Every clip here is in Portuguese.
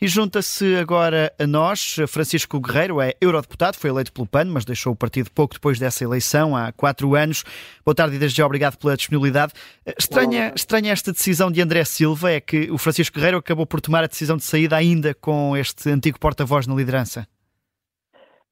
E junta-se agora a nós, Francisco Guerreiro é eurodeputado, foi eleito pelo PAN, mas deixou o partido pouco depois dessa eleição, há quatro anos. Boa tarde e desde já obrigado pela disponibilidade. Estranha, estranha esta decisão de André Silva, é que o Francisco Guerreiro acabou por tomar a decisão de saída ainda com este antigo porta-voz na liderança.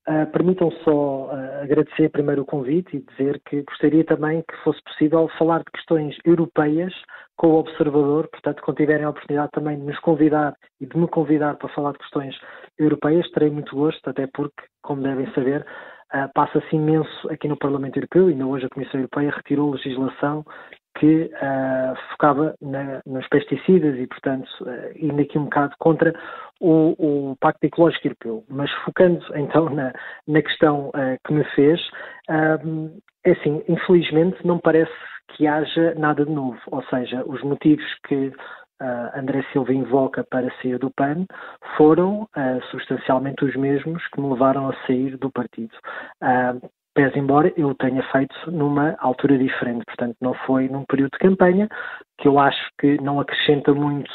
Uh, Permitam só uh, agradecer primeiro o convite e dizer que gostaria também que fosse possível falar de questões europeias com o observador, portanto, quando tiverem a oportunidade também de nos convidar e de me convidar para falar de questões europeias, terei muito gosto, até porque, como devem saber, uh, passa-se imenso aqui no Parlamento Europeu, ainda hoje a Comissão Europeia retirou legislação que uh, focava na, nos pesticidas e, portanto, uh, indo aqui um bocado contra o, o, Pacto Ecológico Europeu. Mas focando então na, na questão uh, que me fez, é assim, infelizmente não parece que haja nada de novo, ou seja, os motivos que uh, André Silva invoca para sair do PAN foram uh, substancialmente os mesmos que me levaram a sair do partido. Uh, pese embora eu tenha feito numa altura diferente, portanto não foi num período de campanha, que eu acho que não acrescenta muito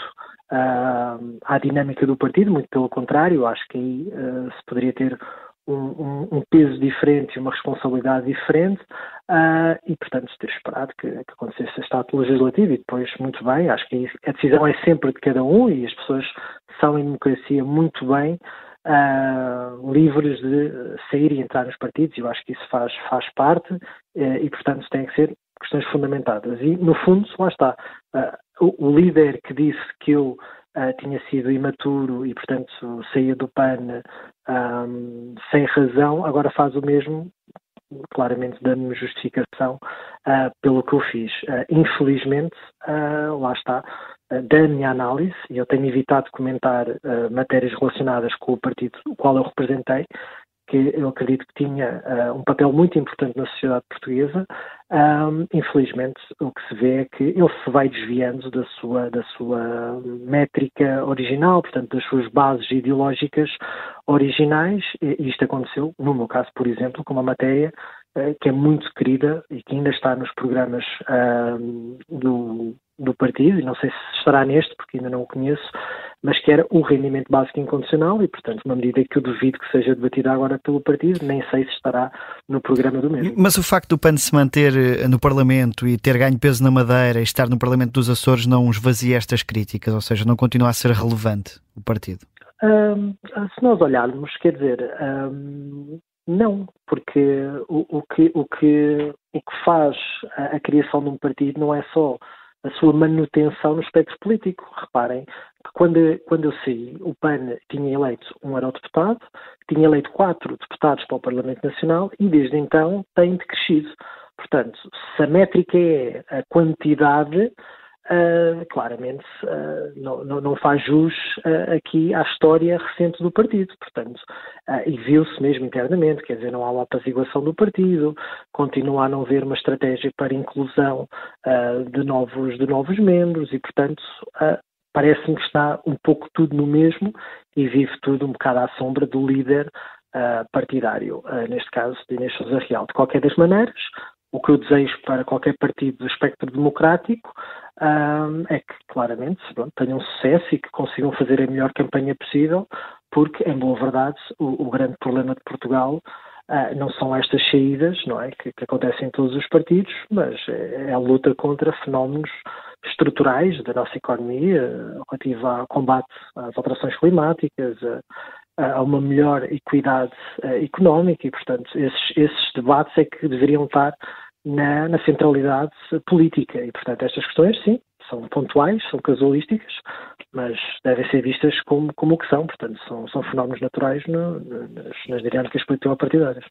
à dinâmica do partido, muito pelo contrário, acho que aí se poderia ter um, um, um, peso diferente e uma responsabilidade diferente uh, e, portanto, ter esperado que, que acontecesse este ato legislativo e depois, muito bem, acho que a decisão é sempre de cada um e as pessoas são em democracia muito bem uh, livres de sair e entrar nos partidos, eu acho que isso faz, faz parte uh, e, portanto, tem que ser questões fundamentadas. E, no fundo, lá está. Uh, o, o, líder que disse que eu tinha sido imaturo e, portanto, saía do PAN um, sem razão, agora faz o mesmo claramente dando-me justificação uh, pelo que eu fiz. Uh, infelizmente, uh, lá está, da minha análise, e eu tenho evitado comentar matérias relacionadas com o partido qual eu representei, que eu acredito que tinha uh, um papel muito importante na sociedade portuguesa. Um, infelizmente, o que se vê é que ele se vai desviando da sua, da sua métrica original, portanto, das suas bases ideológicas originais, e isto aconteceu, no meu caso, por exemplo, com uma matéria uh, que é muito querida e que ainda está nos programas uh, do, do partido, e não sei se estará neste, porque ainda não o conheço, mas que era o rendimento básico incondicional e, portanto, uma medida que eu duvido que seja debatida agora pelo partido, nem sei se estará no programa do mesmo. Mas o facto do PAN se manter eh, no Parlamento e ter ganho peso na Madeira e estar no Parlamento dos Açores não esvazia estas críticas, ou seja, não continua a ser relevante o partido? Um, se nós olharmos, quer dizer, um, não, porque o, o, que, o, que, o que faz a, a criação de um partido não é só a sua manutenção no espectro político. Reparem que quando, quando eu saí, o PAN tinha eleito um eurodeputado, tinha eleito quatro deputados para o Parlamento Nacional e desde então tem decrescido. Portanto, se a métrica é a quantidade, Uh, claramente uh, não, não, faz jus uh, aqui à história recente do partido. Portanto, e viu-se mesmo internamente, quer dizer, não há uma apaziguação do partido, continua a não haver uma estratégia para inclusão de, novos, de novos membros e, portanto, parece-me que está um pouco tudo no mesmo e vive tudo um bocado à sombra do líder partidário, neste caso de Inês Sousa Real. De qualquer das maneiras, o que eu desejo para qualquer partido do espectro democrático um, é que, claramente, pronto, tenham sucesso e que consigam fazer a melhor campanha possível, porque, em boa verdade, o, o grande problema de Portugal uh, não são estas saídas, não é, que, que, acontecem em todos os partidos, mas é, é a luta contra fenómenos estruturais da nossa economia, relativa ao combate às alterações climáticas, a, a uma melhor equidade uh, económica e, portanto, esses, esses debates é que deveriam estar na, na, centralidade política. E, portanto, estas questões, sim, são pontuais, são casualísticas, mas devem ser vistas como, como o que são. Portanto, são, são fenómenos naturais no, nas, nas dinâmicas político-partidárias.